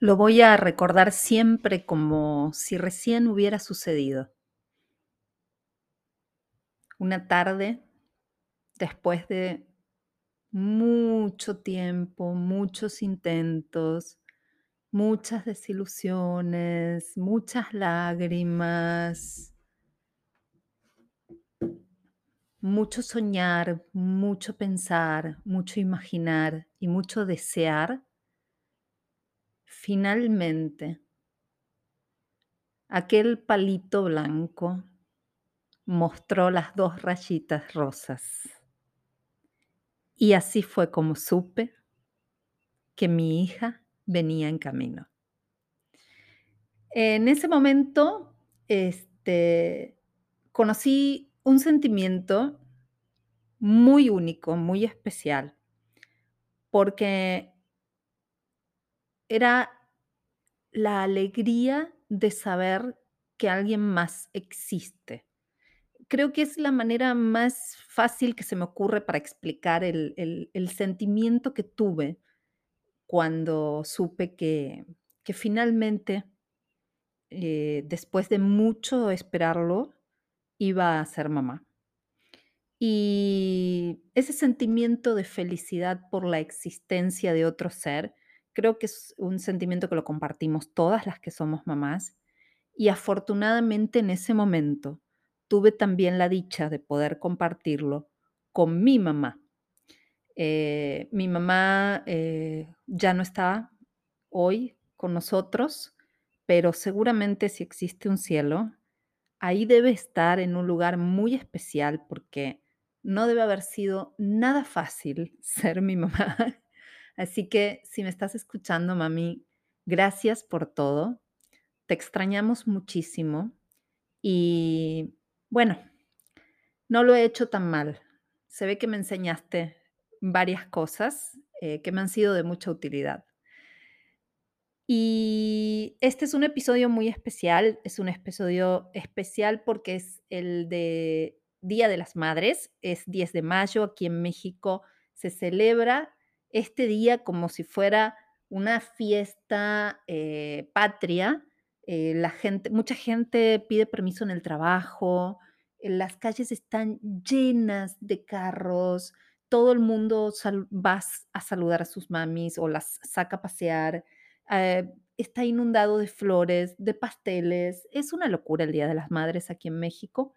Lo voy a recordar siempre como si recién hubiera sucedido. Una tarde, después de mucho tiempo, muchos intentos, muchas desilusiones, muchas lágrimas, mucho soñar, mucho pensar, mucho imaginar y mucho desear, finalmente aquel palito blanco mostró las dos rayitas rosas. Y así fue como supe que mi hija venía en camino. En ese momento, este, conocí un sentimiento muy único, muy especial, porque era la alegría de saber que alguien más existe. Creo que es la manera más fácil que se me ocurre para explicar el, sentimiento que tuve cuando supe que, que finalmente, eh, después de mucho esperarlo, iba a ser mamá. Y ese sentimiento de felicidad por la existencia de otro ser, creo que es un sentimiento que lo compartimos todas las que somos mamás. Y afortunadamente en ese momento tuve también la dicha de poder compartirlo con mi mamá. Eh, mi mamá eh, ya no está hoy con nosotros, pero seguramente si existe un cielo, ahí debe estar en un lugar muy especial porque no debe haber sido nada fácil ser mi mamá. Así que si me estás escuchando, mami, gracias por todo. Te extrañamos muchísimo y bueno, no lo he hecho tan mal. Se ve que me enseñaste varias cosas eh, que me han sido de mucha utilidad. Y este es un episodio muy especial, es un episodio especial porque es el de Día de las Madres, es 10 de mayo, aquí en México se celebra este día como si fuera una fiesta eh, patria. eh, la gente, mucha gente pide permiso en el trabajo, eh, las calles están llenas de carros, todo el mundo va a saludar a sus mamis o las saca a pasear está inundado de flores, de pasteles. Es una locura el Día de las Madres aquí en México.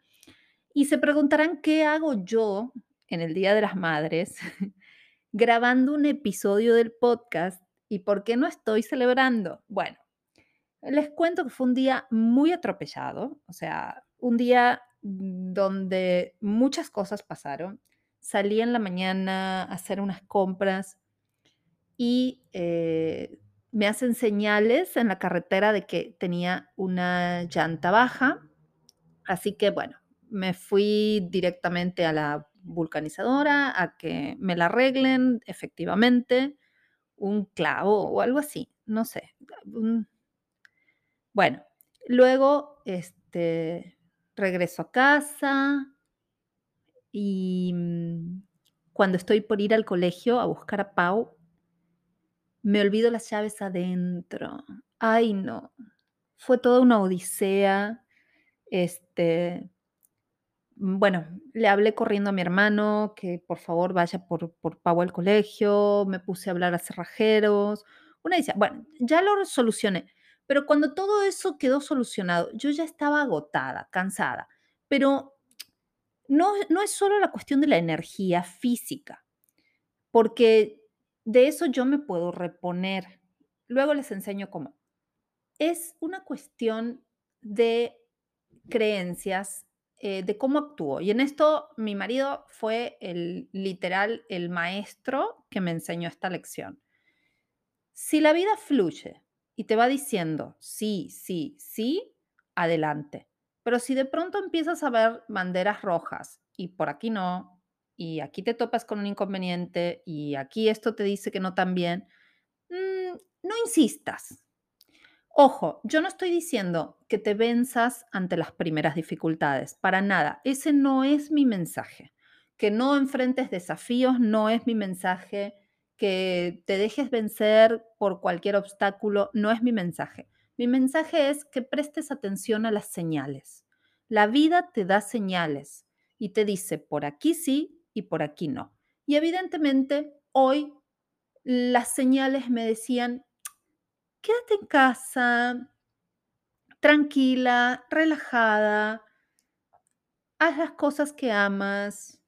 Y se preguntarán qué hago yo en el Día de las Madres grabando un episodio del podcast y por qué no estoy celebrando. Bueno, les cuento que fue un día muy atropellado, o sea, un día donde muchas cosas pasaron. Salí en la mañana a hacer unas compras y eh, me hacen señales en la carretera de que tenía una llanta baja. Así que bueno, me fui directamente a la vulcanizadora a que me la arreglen efectivamente, un clavo o algo así, no sé. Bueno, luego este, regreso a casa y mm, cuando estoy por ir al colegio a buscar a Pau, Me olvido las llaves adentro. Ay, no. Fue toda una odisea. Este, bueno, le hablé corriendo a mi hermano que por favor vaya por, por Pau al colegio. Me puse a hablar a cerrajeros. Una decía, bueno, ya lo solucioné. Pero cuando todo eso quedó solucionado, yo ya estaba agotada, cansada. Pero no, no es solo la cuestión de la energía física porque de eso yo me puedo reponer. Luego les enseño cómo. Es una cuestión de creencias, eh, de cómo actúo. Y en esto mi marido fue el literal, el maestro que me enseñó esta lección. Si la vida fluye y te va diciendo sí, sí, sí, adelante. Pero si de pronto empiezas a ver banderas rojas y por aquí no, y aquí te topas con un inconveniente y aquí esto te dice que no también, mm, no insistas. Ojo, yo no estoy diciendo que te venzas ante las primeras dificultades, para nada. Ese no es mi mensaje. Que no enfrentes desafíos no es mi mensaje que te dejes vencer por cualquier obstáculo, no es mi mensaje. Mi mensaje es que prestes atención a las señales. La vida te da señales y te dice por aquí sí y por aquí no. Y evidentemente hoy las señales me decían, quédate en casa, tranquila, relajada, haz las cosas que amas,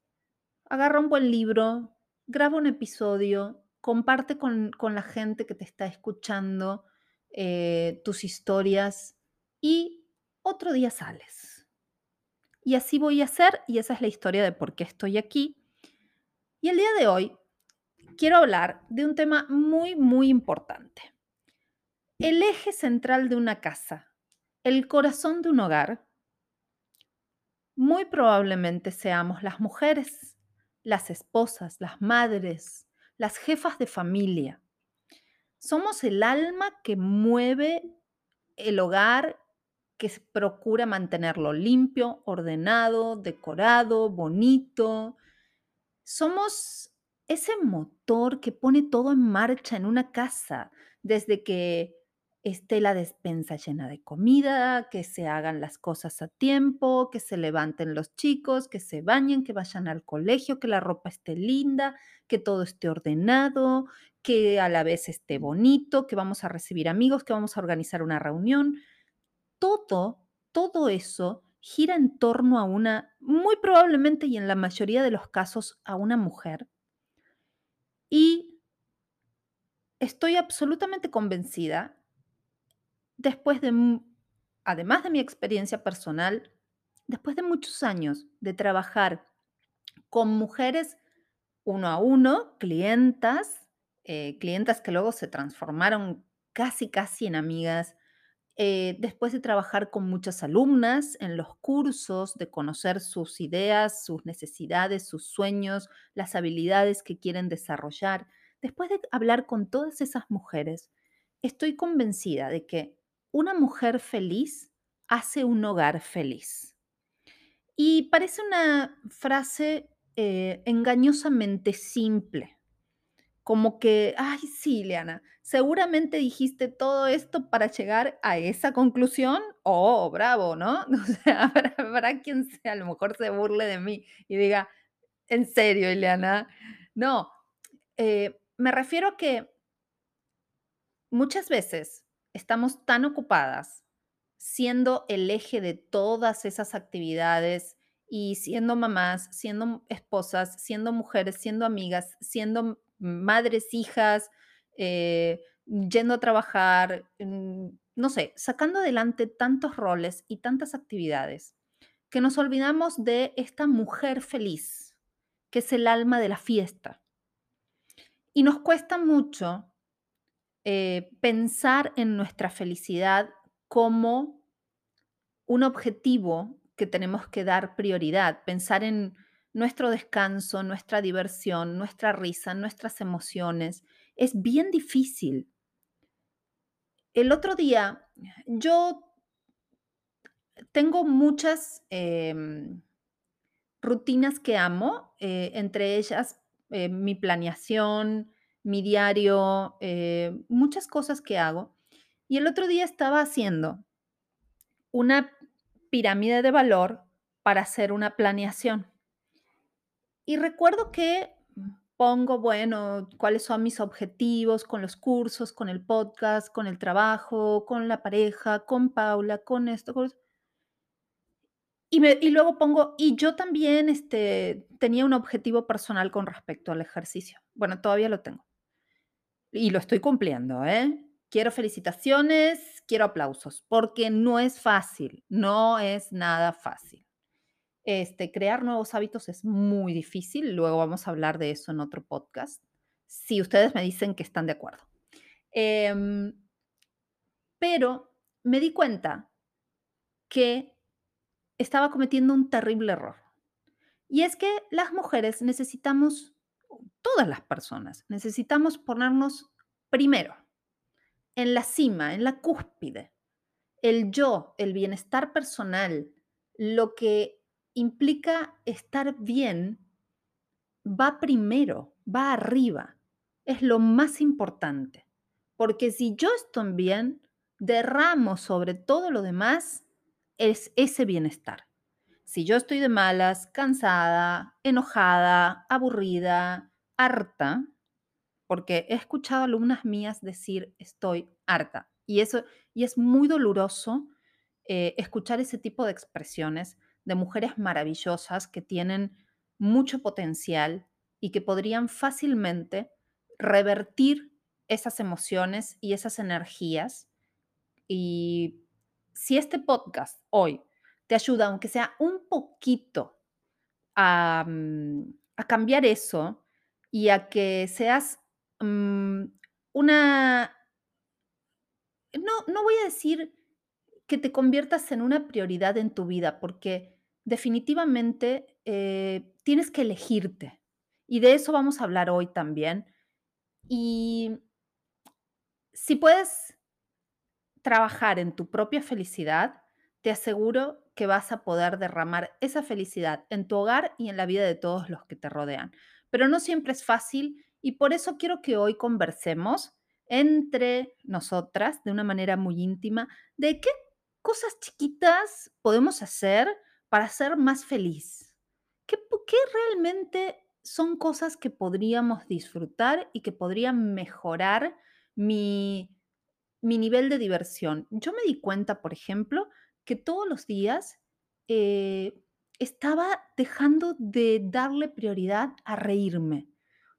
agarra un buen libro, graba un episodio, comparte con, con la gente que te está escuchando eh, tus historias y otro día sales. Y así voy a hacer y esa es la historia de por qué estoy aquí. Y el día de hoy quiero hablar de un tema muy, muy importante. El eje central de una casa, el corazón de un hogar, muy probablemente seamos las mujeres, las esposas, las madres, las jefas de familia. Somos el alma que mueve el hogar, que procura mantenerlo limpio, ordenado, decorado, bonito. Somos ese motor que pone todo en marcha en una casa, desde que esté la despensa llena de comida, que se hagan las cosas a tiempo, que se levanten los chicos, que se bañen, que vayan al colegio, que la ropa esté linda, que todo esté ordenado, que a la vez esté bonito, que vamos a recibir amigos, que vamos a organizar una reunión. Todo, todo eso gira en torno a una, muy probablemente y en la mayoría de los casos, a una mujer. Y estoy absolutamente convencida después de, además de mi experiencia personal, después de muchos años de trabajar con mujeres uno a uno, clientas, eh, clientas que luego se transformaron casi, casi en amigas, eh, después de trabajar con muchas alumnas en los cursos, de conocer sus ideas, sus necesidades, sus sueños, las habilidades que quieren desarrollar, después de hablar con todas esas mujeres, estoy convencida de que una mujer feliz hace un hogar feliz. Y parece una frase eh, engañosamente simple, como que, ay, sí, Leana, seguramente dijiste todo esto para llegar a esa conclusión. Oh, bravo, ¿no? O sea, habrá, quien sea, a lo mejor se burle de mí y diga, en serio, Ileana. No, eh, me refiero a que muchas veces estamos tan ocupadas siendo el eje de todas esas actividades y siendo mamás, siendo esposas, siendo mujeres, siendo amigas, siendo madres, hijas, eh, yendo a trabajar, mm, no sé, sacando adelante tantos roles y tantas actividades, que nos olvidamos de esta mujer feliz, que es el alma de la fiesta. Y nos cuesta mucho eh, pensar en nuestra felicidad como un objetivo que tenemos que dar prioridad, pensar en nuestro descanso, nuestra diversión, nuestra risa, nuestras emociones. Es bien difícil. El otro día, yo tengo muchas em, rutinas que amo, eh, entre ellas eh, mi planeación, mi diario, eh, muchas cosas que hago. Y el otro día estaba haciendo una pirámide de valor para hacer una planeación. Y recuerdo que pongo, bueno, cuáles son mis objetivos con los cursos, con el podcast, con el trabajo, con la pareja, con Paula, con esto. Y, y luego pongo, y yo también este, tenía un objetivo personal con respecto al ejercicio. Bueno, todavía lo tengo. Y lo estoy cumpliendo, ¿eh? Quiero felicitaciones, quiero aplausos, porque no es fácil, no es nada fácil. Este, crear nuevos hábitos es muy difícil, luego vamos a hablar de eso en otro podcast, si ustedes me dicen que están de acuerdo. Em, pero me di cuenta que estaba cometiendo un terrible error. Y es que las mujeres necesitamos todas las personas, necesitamos ponernos primero, en la cima, en la cúspide. El yo, el bienestar personal, lo que implica estar bien, va primero, va arriba. es lo más importante, porque si yo estoy bien, derramo sobre todo lo demás es ese bienestar. Si yo estoy de malas, cansada, enojada, aburrida, harta, porque he escuchado alumnas mías decir estoy harta y eso y es muy doloroso eh, escuchar ese tipo de expresiones de mujeres maravillosas que tienen mucho potencial y que podrían fácilmente revertir esas emociones y esas energías. Y si este podcast hoy te ayuda, aunque sea un poquito, a, mm, cambiar eso y a que seas mm, una, no, no voy a decir que te conviertas en una prioridad en tu vida, porque definitivamente eh, tienes que elegirte. Y de eso vamos a hablar hoy también. Y si puedes trabajar en tu propia felicidad, te aseguro que vas a poder derramar esa felicidad en tu hogar y en la vida de todos los que te rodean. Pero no siempre es fácil y por eso quiero que hoy conversemos entre nosotras de una manera muy íntima de qué cosas chiquitas podemos hacer para ser más feliz. ¿Qué, qué realmente son cosas que podríamos disfrutar y que podrían mejorar mi, mi nivel de diversión? Yo me di cuenta, por ejemplo, que todos los días eh, estaba dejando de darle prioridad a reírme.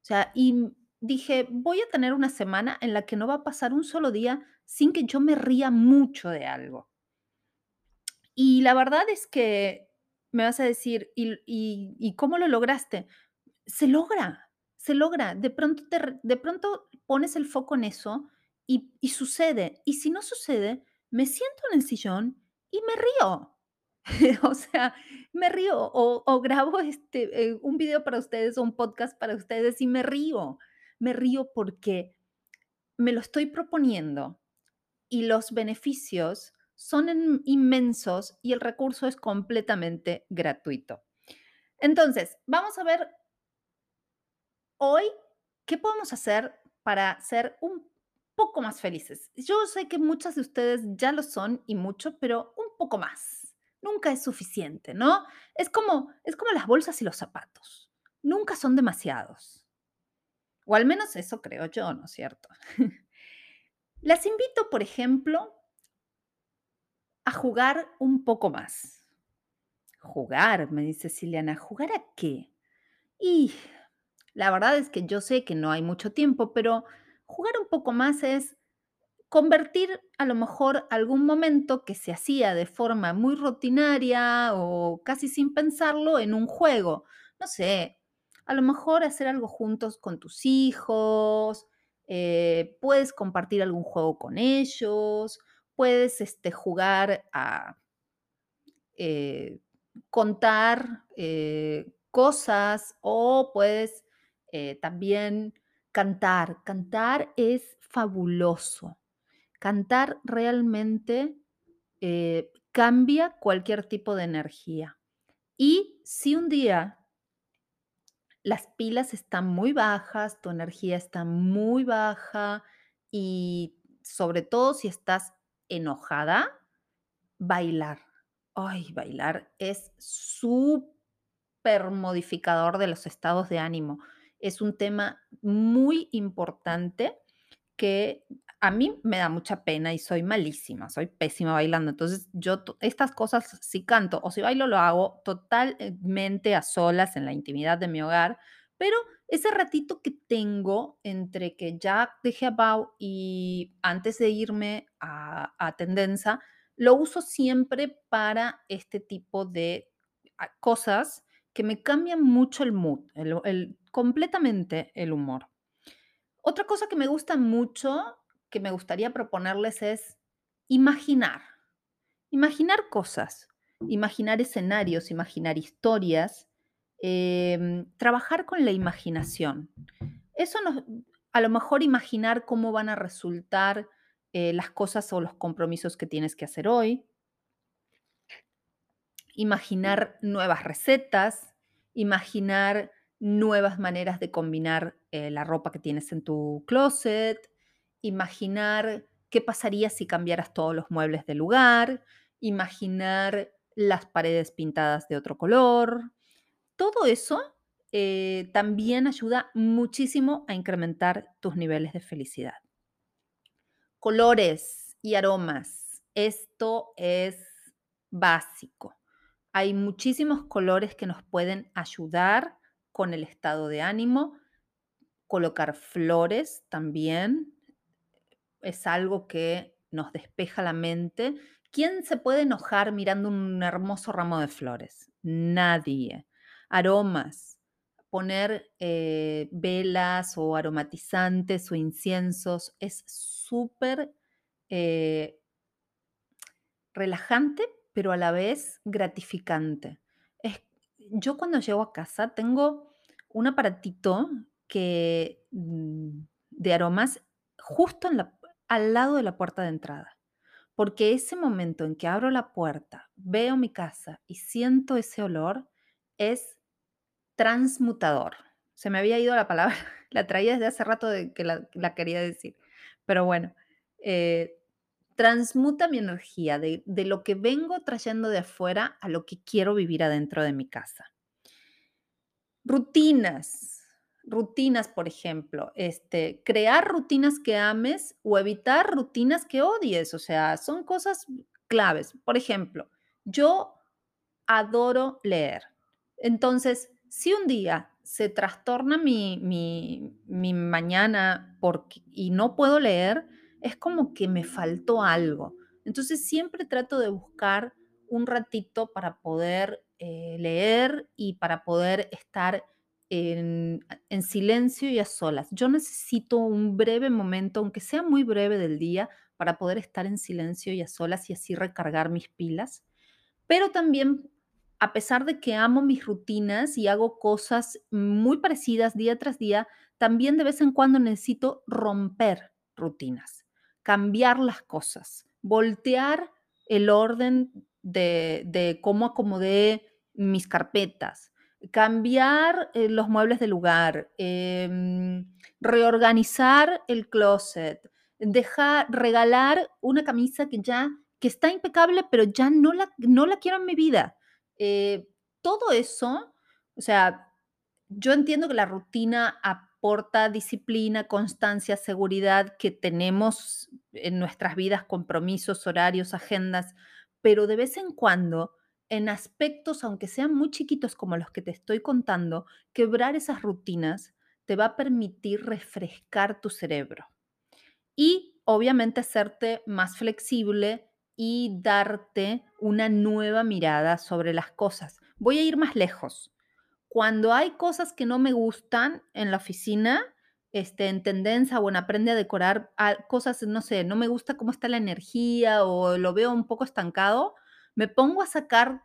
O sea, y dije, voy a tener una semana en la que no va a pasar un solo día sin que yo me ría mucho de algo. Y la verdad es que me vas a decir, ¿y, cómo lo lograste? Se logra, se logra. De pronto, te, de pronto pones el foco en eso y sucede. Y si no sucede, me siento en el sillón y me río. o sea, me río o, o grabo este, eh, un video para ustedes o un podcast para ustedes y me río. Me río porque me lo estoy proponiendo y los beneficios son inmensos y el recurso es completamente gratuito. Entonces, vamos a ver hoy qué podemos hacer para ser un poco más felices. Yo sé que muchas de ustedes ya lo son y mucho, pero un poco más. Nunca es suficiente, ¿no? Es como, es como las bolsas y los zapatos. Nunca son demasiados. O al menos eso creo yo, ¿no es cierto? Las invito, por ejemplo, a jugar un poco más. Jugar, me dice Siliana, ¿jugar a qué? Y la verdad es que yo sé que no hay mucho tiempo, pero jugar un poco más es convertir a lo mejor algún momento que se hacía de forma muy rutinaria o casi sin pensarlo en un juego. No sé, a lo mejor hacer algo juntos con tus hijos, eh, puedes compartir algún juego con ellos, puedes este, jugar a eh, contar eh, cosas o puedes también cantar. Cantar es fabuloso. Cantar realmente cambia cualquier tipo de energía. Y si un día las pilas están muy bajas, tu energía está muy baja y sobre todo si estás enojada, bailar. Ay, bailar es súper modificador de los estados de ánimo. Es un tema muy importante que a mí me da mucha pena y soy malísima, soy pésima bailando. Entonces, yo estas cosas, si canto o si bailo, lo hago totalmente a solas en la intimidad de mi hogar, pero ese ratito que tengo entre que ya dejé a Bau y antes de irme a, a Tendenza, lo uso siempre para este tipo de ah, cosas que me cambian mucho el mood, el, completamente el humor. Otra cosa que me gusta mucho, que me gustaría proponerles es imaginar. Imaginar cosas, imaginar escenarios, imaginar historias Em, trabajar con la imaginación. Eso nos, a lo mejor imaginar cómo van a resultar eh, las cosas o los compromisos que tienes que hacer hoy. Imaginar nuevas recetas, imaginar nuevas maneras de combinar eh, la ropa que tienes en tu closet, imaginar qué pasaría si cambiaras todos los muebles de lugar, imaginar las paredes pintadas de otro color. Todo eso eh, también ayuda muchísimo a incrementar tus niveles de felicidad. Colores y aromas. Esto es básico. Hay muchísimos colores que nos pueden ayudar con el estado de ánimo. Colocar flores también es algo que nos despeja la mente. ¿Quién se puede enojar mirando un hermoso ramo de flores? Nadie. Aromas. Poner eh, velas o aromatizantes o inciensos es súper eh, relajante, pero a la vez gratificante. Yo cuando llego a casa tengo un aparatito que, mm, de aromas justo al lado de la puerta de entrada. Porque ese momento en que abro la puerta, veo mi casa y siento ese olor, es transmutador. Se me había ido la palabra, la traía desde hace rato de que la, la quería decir. Pero bueno, eh, transmuta mi energía de, de lo que vengo trayendo de afuera a lo que quiero vivir adentro de mi casa. Rutinas. Rutinas, por ejemplo, este, crear rutinas que ames o evitar rutinas que odies. O sea, son cosas claves. Por ejemplo, yo adoro leer. Entonces, si un día se trastorna mi, mi, mi mañana porque, y no puedo leer, es como que me faltó algo. Entonces, siempre trato de buscar un ratito para poder eh, leer y para poder estar en, en silencio y a solas. Yo necesito un breve momento, aunque sea muy breve del día, para poder estar en silencio y a solas y así recargar mis pilas. Pero también, a pesar de que amo mis rutinas y hago cosas muy parecidas día tras día, también de vez en cuando necesito romper rutinas, cambiar las cosas, voltear el orden de, de cómo acomodé mis carpetas, cambiar eh, los muebles de lugar, em, reorganizar el closet, dejar, regalar una camisa que ya que está impecable, pero ya no la, no la quiero en mi vida. Eh, todo eso, o sea, yo entiendo que la rutina aporta disciplina, constancia, seguridad que tenemos en nuestras vidas, compromisos, horarios, agendas, pero de vez en cuando en aspectos, aunque sean muy chiquitos como los que te estoy contando, quebrar esas rutinas te va a permitir refrescar tu cerebro y obviamente hacerte más flexible y darte una nueva mirada sobre las cosas. Voy a ir más lejos. Cuando hay cosas que no me gustan en la oficina, este, en tendencia o en aprende a decorar cosas, no sé, no me gusta cómo está la energía o lo veo un poco estancado, me pongo a sacar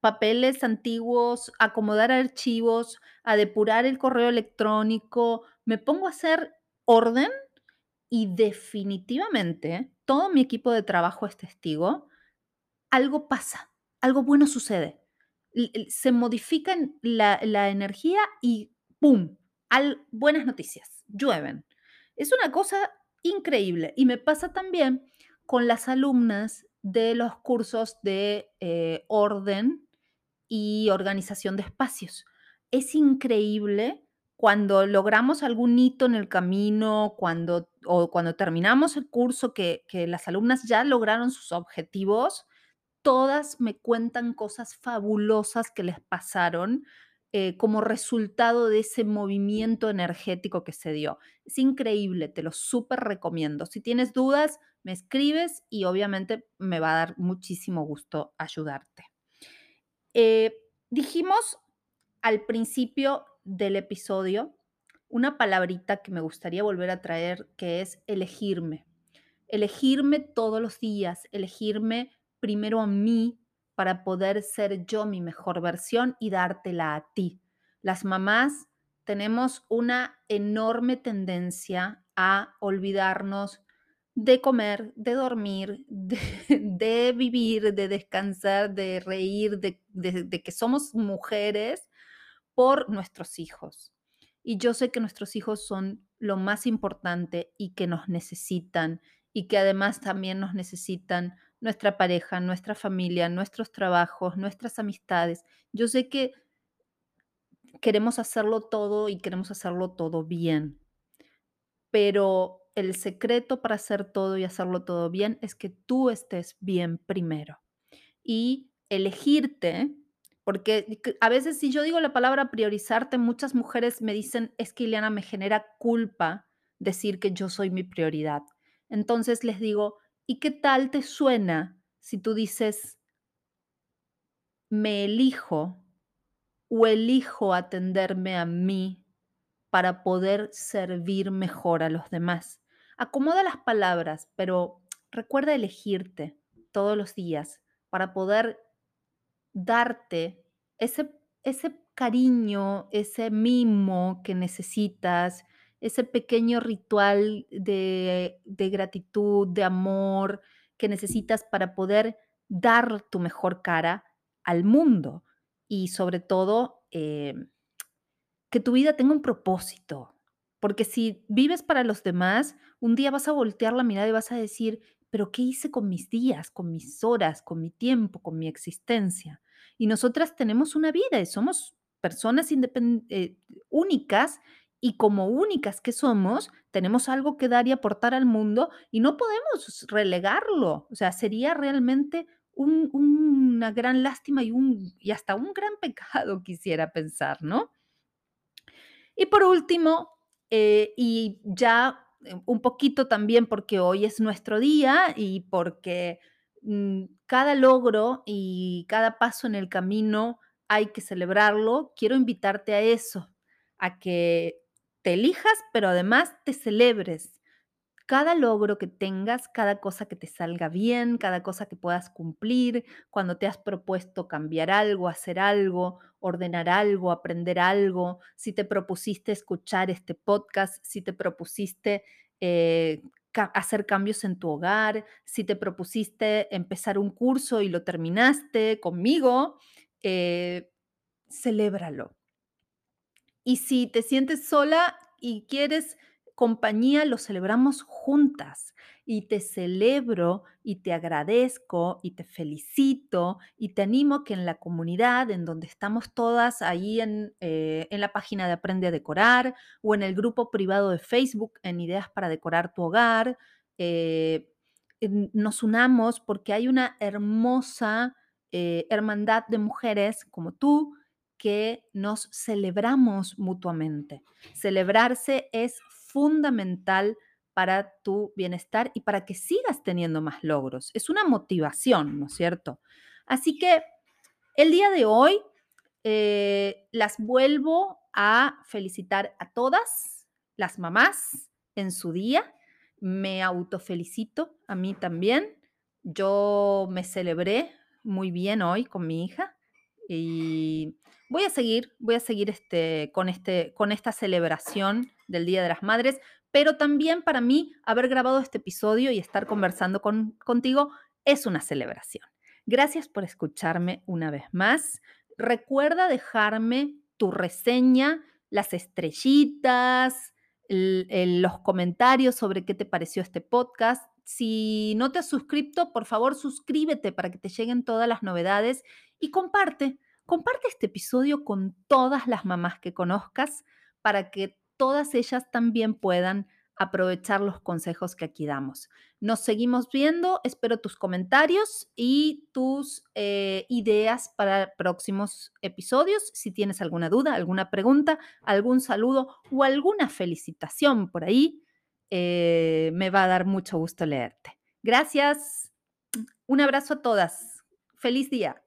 papeles antiguos, acomodar archivos, a depurar el correo electrónico, me pongo a hacer orden y definitivamente todo mi equipo de trabajo es testigo, algo pasa, algo bueno sucede. Se modifica la, la energía y ¡pum! Al, buenas noticias, llueven. Es una cosa increíble y me pasa también con las alumnas de los cursos de eh, orden y organización de espacios. Es increíble cuando logramos algún hito en el camino, cuando, o cuando terminamos el curso, que, que las alumnas ya lograron sus objetivos, todas me cuentan cosas fabulosas que les pasaron eh, como resultado de ese movimiento energético que se dio. Es increíble, te lo súper recomiendo. Si tienes dudas, me escribes y obviamente me va a dar muchísimo gusto ayudarte. Eh, dijimos al principio del episodio una palabrita que me gustaría volver a traer, que es elegirme. Elegirme todos los días, elegirme primero a mí para poder ser yo mi mejor versión y dártela a ti. Las mamás tenemos una enorme tendencia a olvidarnos de comer, de dormir, de, vivir, de descansar, de reír, de, que somos mujeres por nuestros hijos. Y yo sé que nuestros hijos son lo más importante y que nos necesitan y que además también nos necesitan nuestra pareja, nuestra familia, nuestros trabajos, nuestras amistades. Yo sé que queremos hacerlo todo y queremos hacerlo todo bien, pero el secreto para hacer todo y hacerlo todo bien es que tú estés bien primero y elegirte, porque a veces si yo digo la palabra priorizarte, muchas mujeres me dicen, es que Ileana me genera culpa decir que yo soy mi prioridad. Entonces les digo, ¿y qué tal te suena si tú dices, me elijo o elijo atenderme a mí para poder servir mejor a los demás? Acomoda las palabras, pero recuerda elegirte todos los días para poder darte ese, ese cariño, ese mimo que necesitas, ese pequeño ritual de, de gratitud, de amor que necesitas para poder dar tu mejor cara al mundo y sobre todo eh, que tu vida tenga un propósito. Porque si vives para los demás, un día vas a voltear la mirada y vas a decir, pero ¿qué hice con mis días, con mis horas, con mi tiempo, con mi existencia? Y nosotras tenemos una vida y somos personas eh, únicas y como únicas que somos, tenemos algo que dar y aportar al mundo y no podemos relegarlo. O sea, sería realmente una gran lástima y, un, y hasta un gran pecado, quisiera pensar, ¿no? Y por último, eh, y ya eh, un poquito también porque hoy es nuestro día y porque mm, cada logro y cada paso en el camino hay que celebrarlo, quiero invitarte a eso, a que te elijas, pero además te celebres, cada logro que tengas, cada cosa que te salga bien, cada cosa que puedas cumplir, cuando te has propuesto cambiar algo, hacer algo, ordenar algo, aprender algo, si te propusiste escuchar este podcast, si te propusiste eh, hacer cambios en tu hogar, si te propusiste empezar un curso y lo terminaste conmigo, eh, celébralo. Y si te sientes sola y quieres compañía lo celebramos juntas. Y te celebro y te agradezco y te felicito y te animo que en la comunidad en donde estamos todas ahí en, eh, en la página de Aprende a Decorar o en el grupo privado de Facebook en Ideas para Decorar tu Hogar, eh, nos unamos porque hay una hermosa eh, hermandad de mujeres como tú que nos celebramos mutuamente. Celebrarse es fundamental para tu bienestar y para que sigas teniendo más logros. Es una motivación, ¿no es cierto? Así que el día de hoy eh, las vuelvo a felicitar a todas las mamás en su día. Me autofelicito a mí también. Yo me celebré muy bien hoy con mi hija y voy a seguir, voy a seguir este, con, este, con esta celebración del Día de las Madres, pero también para mí haber grabado este episodio y estar conversando con, contigo es una celebración. Gracias por escucharme una vez más. Recuerda dejarme tu reseña, las estrellitas, los comentarios sobre qué te pareció este podcast. Si no te has suscrito, por favor suscríbete para que te lleguen todas las novedades y comparte, comparte este episodio con todas las mamás que conozcas para que todas ellas también puedan aprovechar los consejos que aquí damos. Nos seguimos viendo, espero tus comentarios y tus eh, ideas para próximos episodios. Si tienes alguna duda, alguna pregunta, algún saludo o alguna felicitación por ahí, eh, me va a dar mucho gusto leerte. Gracias. Un abrazo a todas. Feliz día.